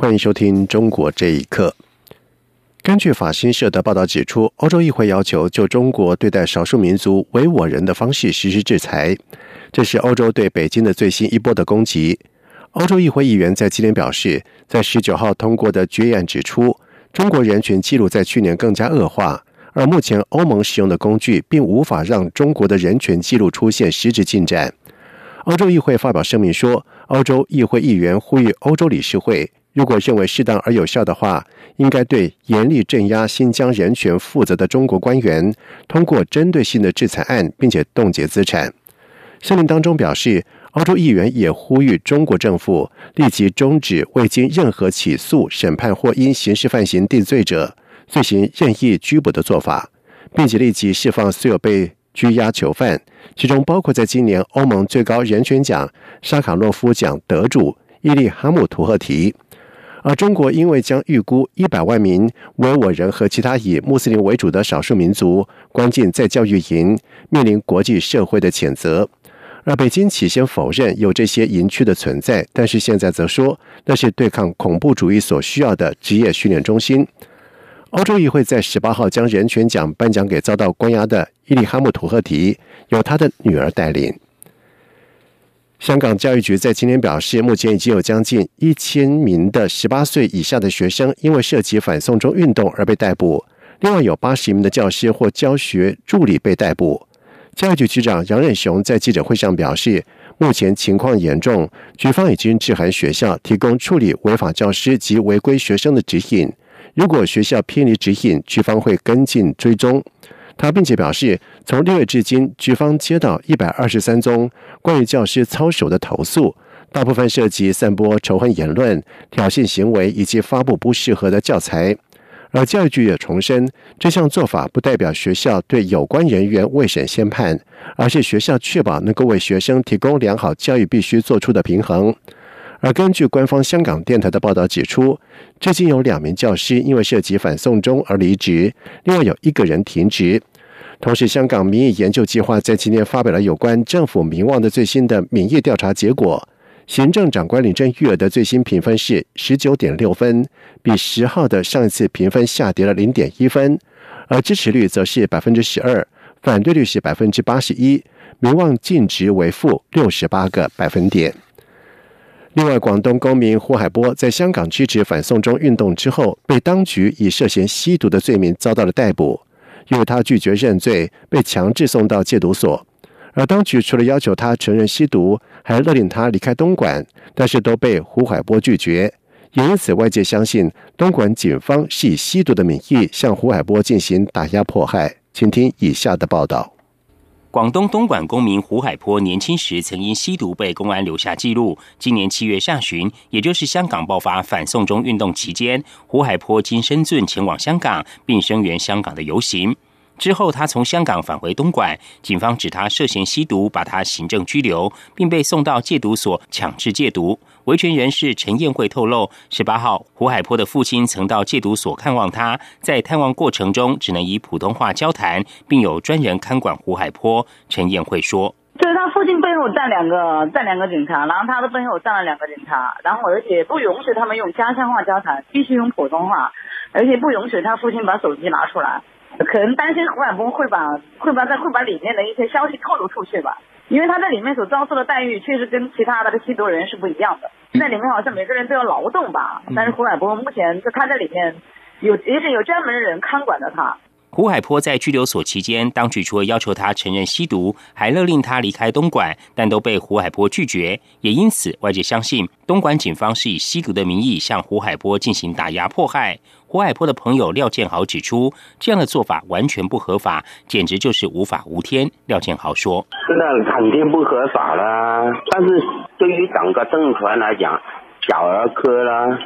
欢迎收听《中国这一刻》。根据法新社的报道指出，欧洲议会要求就中国对待少数民族维吾尔人的方式实施制裁，这是欧洲对北京的最新一波的攻击。欧洲议会议员在今天表示，在十九号通过的决议案指出，中国人权记录在去年更加恶化，而目前欧盟使用的工具并无法让中国的人权记录出现实质进展。欧洲议会发表声明说，欧洲议会议员呼吁欧洲理事会，如果认为适当而有效的话，应该对严厉镇压新疆人权负责的中国官员通过针对性的制裁案，并且冻结资产。声明当中表示，欧洲议员也呼吁中国政府立即终止未经任何起诉、审判或因刑事犯行定罪者罪行任意拘捕的做法，并且立即释放所有被。拘押囚犯，其中包括在今年欧盟最高人权奖沙卡洛夫奖得主伊利哈姆图赫提。而中国因为将预估一百万名维吾尔人和其他以穆斯林为主的少数民族关进在教育营，面临国际社会的谴责。而北京起先否认有这些营区的存在，但是现在则说那是对抗恐怖主义所需要的职业训练中心。欧洲议会在十八号将人权奖颁奖给遭到关押的伊利哈木图赫提，由他的女儿带领。香港教育局在今天表示，目前已经有将近一千名的十八岁以下的学生因为涉及反送中运动而被逮捕，另外有八十名的教师或教学助理被逮捕。教育局局长杨任雄在记者会上表示，目前情况严重，局方已经致函学校，提供处理违法教师及违规学生的指引。如果学校偏离指引，局方会跟进追踪。他并且表示，从六月至今，局方接到一百二十三宗关于教师操守的投诉，大部分涉及散播仇恨言论、挑衅行为以及发布不适合的教材。而教育局也重申，这项做法不代表学校对有关人员未审先判，而是学校确保能够为学生提供良好教育必须做出的平衡。而根据官方香港电台的报道指出，至今有两名教师因为涉及反送中而离职，另外有一个人停职。同时，香港民意研究计划在今天发表了有关政府民望的最新的民意调查结果，行政长官林郑月娥的最新评分是十九点六分，比十号的上一次评分下跌了零点一分，而支持率则是百分之十二，反对率是百分之八十一，民望净值为负六十八个百分点。另外，广东公民胡海波在香港支持反送中运动之后，被当局以涉嫌吸毒的罪名遭到了逮捕。因为他拒绝认罪，被强制送到戒毒所。而当局除了要求他承认吸毒，还勒令他离开东莞，但是都被胡海波拒绝。也因此，外界相信东莞警方是以吸毒的名义向胡海波进行打压迫害。请听以下的报道。广东东莞公民胡海波年轻时曾因吸毒被公安留下记录。今年七月下旬，也就是香港爆发反送中运动期间，胡海波经深圳前往香港，并声援香港的游行。之后，他从香港返回东莞，警方指他涉嫌吸毒，把他行政拘留，并被送到戒毒所强制戒毒。维权人士陈燕慧透露，十八号胡海波的父亲曾到戒毒所看望他，在探望过程中只能以普通话交谈，并有专人看管胡海波。陈燕慧说：“就是他父亲背后站两个站两个警察，然后他的背后站了两个警察，然后而且不允许他们用家乡话交谈，必须用普通话，而且不允许他父亲把手机拿出来，可能担心胡海波会把会把在会把里面的一些消息透露出去吧。”因为他在里面所遭受的待遇，确实跟其他的吸毒人是不一样的。在里面好像每个人都要劳动吧，但是胡海波目前就他在里面有，也是有专门的人看管着他。胡海波在拘留所期间，当局除了要求他承认吸毒，还勒令他离开东莞，但都被胡海波拒绝。也因此，外界相信东莞警方是以吸毒的名义向胡海波进行打压迫害。胡海波的朋友廖建豪指出，这样的做法完全不合法，简直就是无法无天。廖建豪说：“那肯定不合法啦，但是对于整个政权来讲，小儿科啦。”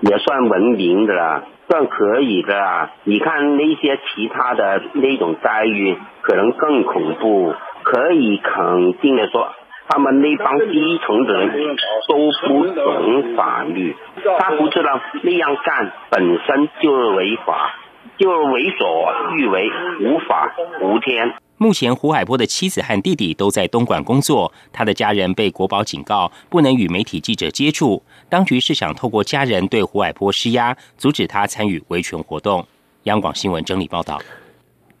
也算文明的了，算可以的啦。你看那些其他的那种待遇，可能更恐怖。可以肯定的说，他们那帮基层的人都不懂法律，他不知道那样干本身就是违法，就是为所欲为，无法无天。目前，胡海波的妻子和弟弟都在东莞工作，他的家人被国保警告，不能与媒体记者接触。当局是想透过家人对胡海波施压，阻止他参与维权活动。央广新闻整理报道。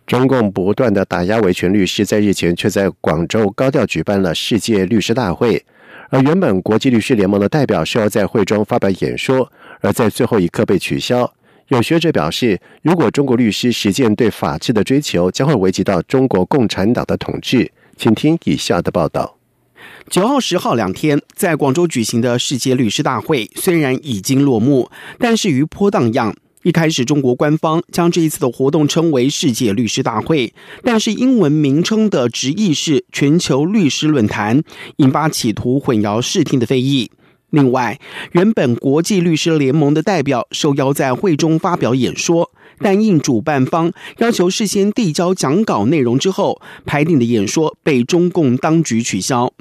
中共不断的打压维权律师，在日前却在广州高调举办了世界律师大会，而原本国际律师联盟的代表是要在会中发表演说，而在最后一刻被取消。有学者表示，如果中国律师实践对法治的追求，将会危及到中国共产党的统治。请听以下的报道：九号、十号两天在广州举行的世界律师大会，虽然已经落幕，但是余波荡漾。一开始，中国官方将这一次的活动称为世界律师大会，但是英文名称的直译是全球律师论坛，引发企图混淆视听的非议。另外，原本国际律师联盟的代表受邀在会中发表演说，但应主办方要求事先递交讲稿内容之后，排定的演说被中共当局取消。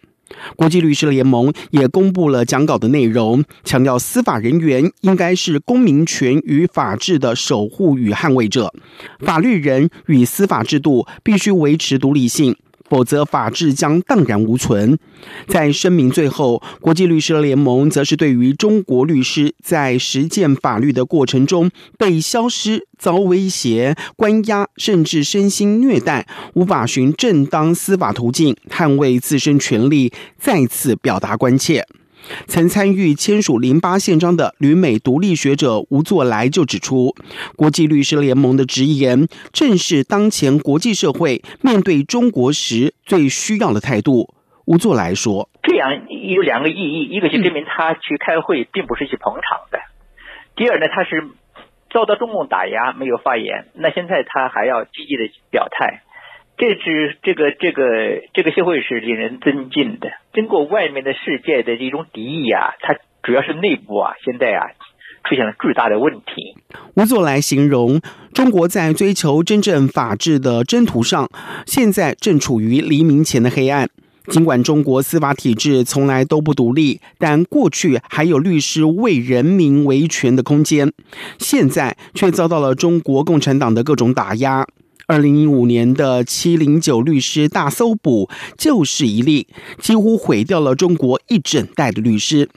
国际律师联盟也公布了讲稿的内容，强调司法人员应该是公民权与法治的守护与捍卫者，法律人与司法制度必须维持独立性。否则，法治将荡然无存。在声明最后，国际律师联盟则是对于中国律师在实践法律的过程中被消失、遭威胁、关押，甚至身心虐待，无法寻正当司法途径捍卫自身权利，再次表达关切。曾参与签署零八宪章的旅美独立学者吴作来就指出，国际律师联盟的直言正是当前国际社会面对中国时最需要的态度。吴作来说：“这样有两个意义，一个是证明他去开会并不是去捧场的；第二呢，他是遭到中共打压没有发言，那现在他还要积极的表态。”这是这个这个这个社会是令人尊敬的。经过外面的世界的这种敌意啊，它主要是内部啊，现在啊出现了巨大的问题。吴作来形容，中国在追求真正法治的征途上，现在正处于黎明前的黑暗。尽管中国司法体制从来都不独立，但过去还有律师为人民维权的空间，现在却遭到了中国共产党的各种打压。二零一五年的七零九律师大搜捕就是一例，几乎毁掉了中国一整代的律师。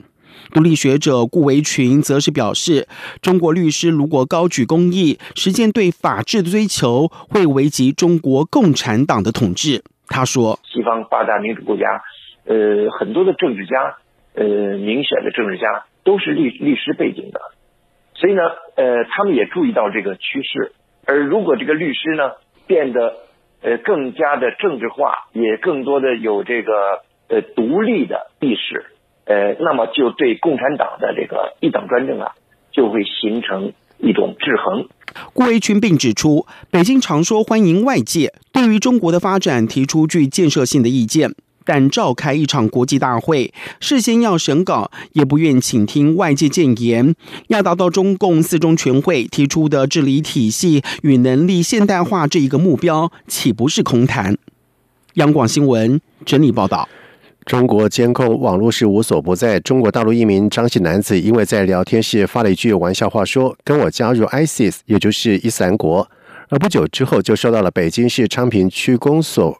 独立学者顾维群则是表示，中国律师如果高举公义，实践对法治的追求，会危及中国共产党的统治。他说：“西方八大民主国家，呃，很多的政治家，呃，明显的政治家都是律律师背景的，所以呢，呃，他们也注意到这个趋势。”而如果这个律师呢变得呃更加的政治化，也更多的有这个呃独立的意识，呃，那么就对共产党的这个一党专政啊，就会形成一种制衡。顾维群并指出，北京常说欢迎外界对于中国的发展提出具建设性的意见。但召开一场国际大会，事先要审稿，也不愿倾听外界谏言，要达到中共四中全会提出的治理体系与能力现代化这一个目标，岂不是空谈？央广新闻整理报道：中国监控网络是无所不在。中国大陆一名张姓男子因为在聊天室发了一句玩笑话，说“跟我加入 ISIS”，也就是伊斯兰国，而不久之后就收到了北京市昌平区公所。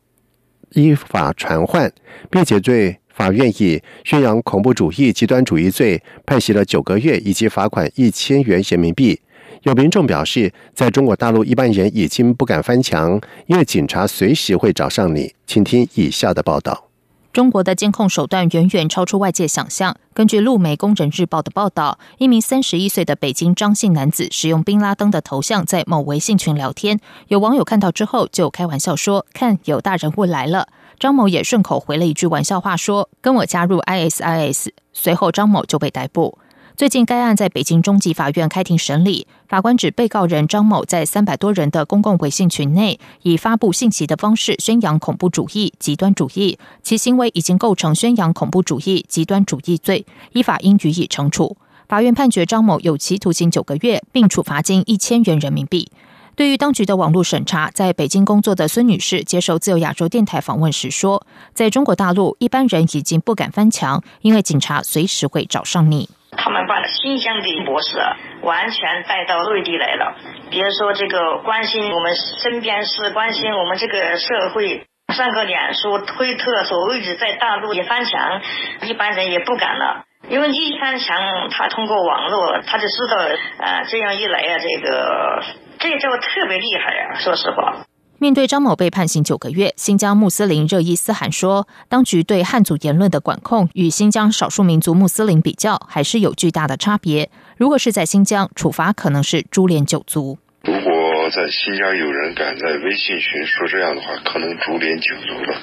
依法传唤，并且对法院以宣扬恐怖主义、极端主义罪判刑了九个月，以及罚款一千元人民币。有民众表示，在中国大陆，一般人已经不敢翻墙，因为警察随时会找上你。请听以下的报道。中国的监控手段远远超出外界想象。根据路媒《工人日报》的报道，一名三十一岁的北京张姓男子使用宾拉登的头像在某微信群聊天，有网友看到之后就开玩笑说：“看，有大人物来了。”张某也顺口回了一句玩笑话，说：“跟我加入 ISIS。”随后，张某就被逮捕。最近，该案在北京中级法院开庭审理。法官指，被告人张某在三百多人的公共微信群内，以发布信息的方式宣扬恐怖主义、极端主义，其行为已经构成宣扬恐怖主义、极端主义罪，依法应予以惩处。法院判决张某有期徒刑九个月，并处罚金一千元人民币。对于当局的网络审查，在北京工作的孙女士接受自由亚洲电台访问时说：“在中国大陆，一般人已经不敢翻墙，因为警察随时会找上你。他们把新疆的模式完全带到内地来了，比如说这个关心我们身边事，关心我们这个社会，上个脸书、推特，所谓的在大陆一翻墙，一般人也不敢了。”因为一翻墙，他通过网络，他就知道，啊，这样一来啊，这个这就特别厉害啊！说实话，面对张某被判刑九个月，新疆穆斯林热伊斯罕说，当局对汉族言论的管控与新疆少数民族穆斯林比较，还是有巨大的差别。如果是在新疆，处罚可能是株连九族。如果在新疆有人敢在微信群说这样的话，可能株连九族了。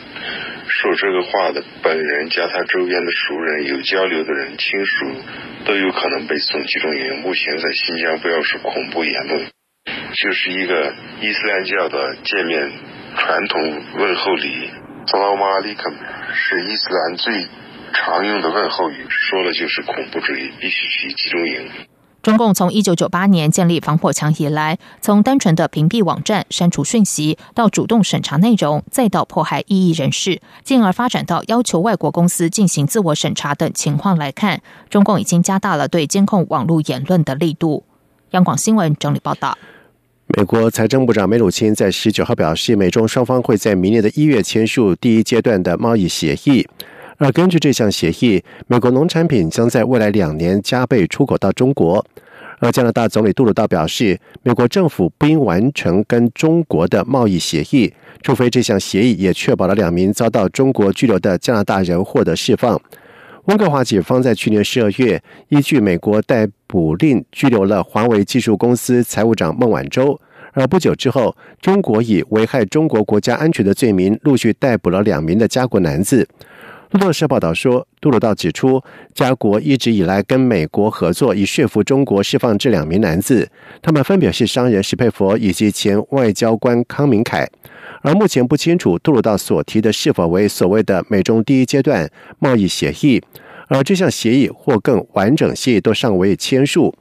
说这个话的本人加他周边的熟人、有交流的人、亲属，都有可能被送集中营。目前在新疆，不要说恐怖言论，就是一个伊斯兰教的见面传统问候礼“萨拉马阿里克”，是伊斯兰最常用的问候语，说了就是恐怖主义，必须去集中营。中共从一九九八年建立防火墙以来，从单纯的屏蔽网站、删除讯息，到主动审查内容，再到迫害异议人士，进而发展到要求外国公司进行自我审查等情况来看，中共已经加大了对监控网络言论的力度。央广新闻整理报道。美国财政部长梅鲁钦在十九号表示，美中双方会在明年的一月签署第一阶段的贸易协议。而根据这项协议，美国农产品将在未来两年加倍出口到中国。而加拿大总理杜鲁道表示，美国政府不应完成跟中国的贸易协议，除非这项协议也确保了两名遭到中国拘留的加拿大人获得释放。温哥华警方在去年十二月依据美国逮捕令拘留了华为技术公司财务长孟晚舟，而不久之后，中国以危害中国国家安全的罪名陆续逮捕了两名的加国男子。路透社报道说，杜鲁道指出，加国一直以来跟美国合作，以说服中国释放这两名男子。他们分别是商人史佩佛以及前外交官康明凯。而目前不清楚杜鲁道所提的是否为所谓的美中第一阶段贸易协议，而这项协议或更完整协议都尚未签署。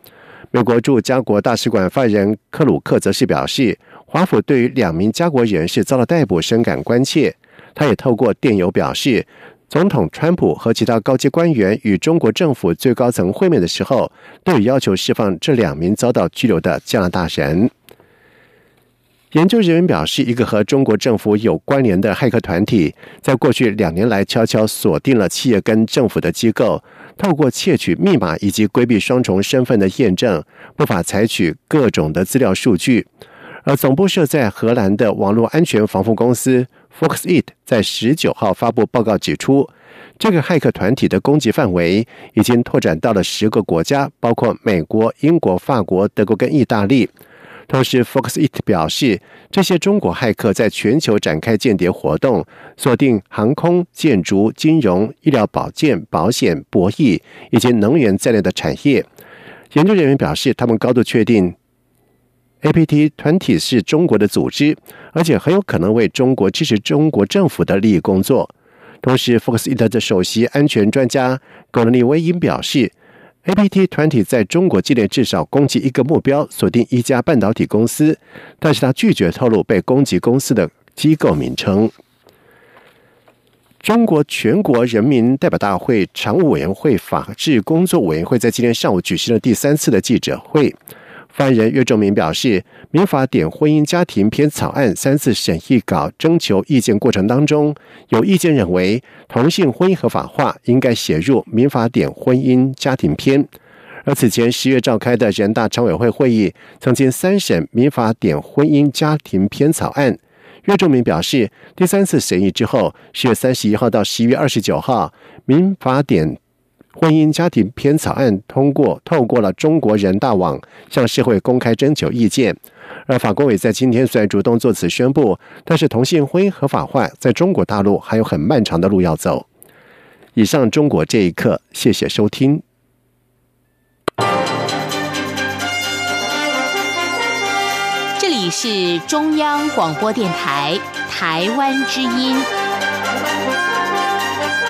美国驻加国大使馆发言人克鲁克则是表示，华府对于两名加国人士遭到逮捕深感关切。他也透过电邮表示。总统川普和其他高级官员与中国政府最高层会面的时候，都有要求释放这两名遭到拘留的加拿大人。研究人员表示，一个和中国政府有关联的骇客团体，在过去两年来悄悄锁定了企业跟政府的机构，透过窃取密码以及规避双重身份的验证，不法采取各种的资料数据。而总部设在荷兰的网络安全防护公司。Foxit 在十九号发布报告指出，这个骇客团体的攻击范围已经拓展到了十个国家，包括美国、英国、法国、德国跟意大利。同时，Foxit 表示，这些中国骇客在全球展开间谍活动，锁定航空、建筑、金融、医疗保健、保险、博弈以及能源在内的产业。研究人员表示，他们高度确定。APT 团体是中国的组织，而且很有可能为中国支持中国政府的利益工作。同时，Foxit 的首席安全专家格伦利威因表示，APT 团体在中国境内至少攻击一个目标，锁定一家半导体公司，但是他拒绝透露被攻击公司的机构名称。中国全国人民代表大会常务委员会法制工作委员会在今天上午举行了第三次的记者会。发言人岳仲明表示，民法典婚姻家庭篇草案三次审议稿征求意见过程当中，有意见认为同性婚姻合法化应该写入民法典婚姻家庭篇。而此前十月召开的人大常委会会议曾经三审民法典婚姻家庭篇草案，岳仲明表示，第三次审议之后，十月三十一号到十一月二十九号，民法典。婚姻家庭篇草案通过，透过了中国人大网向社会公开征求意见。而法国委在今天虽然主动作此宣布，但是同性婚姻合法化在中国大陆还有很漫长的路要走。以上中国这一刻，谢谢收听。这里是中央广播电台台湾之音。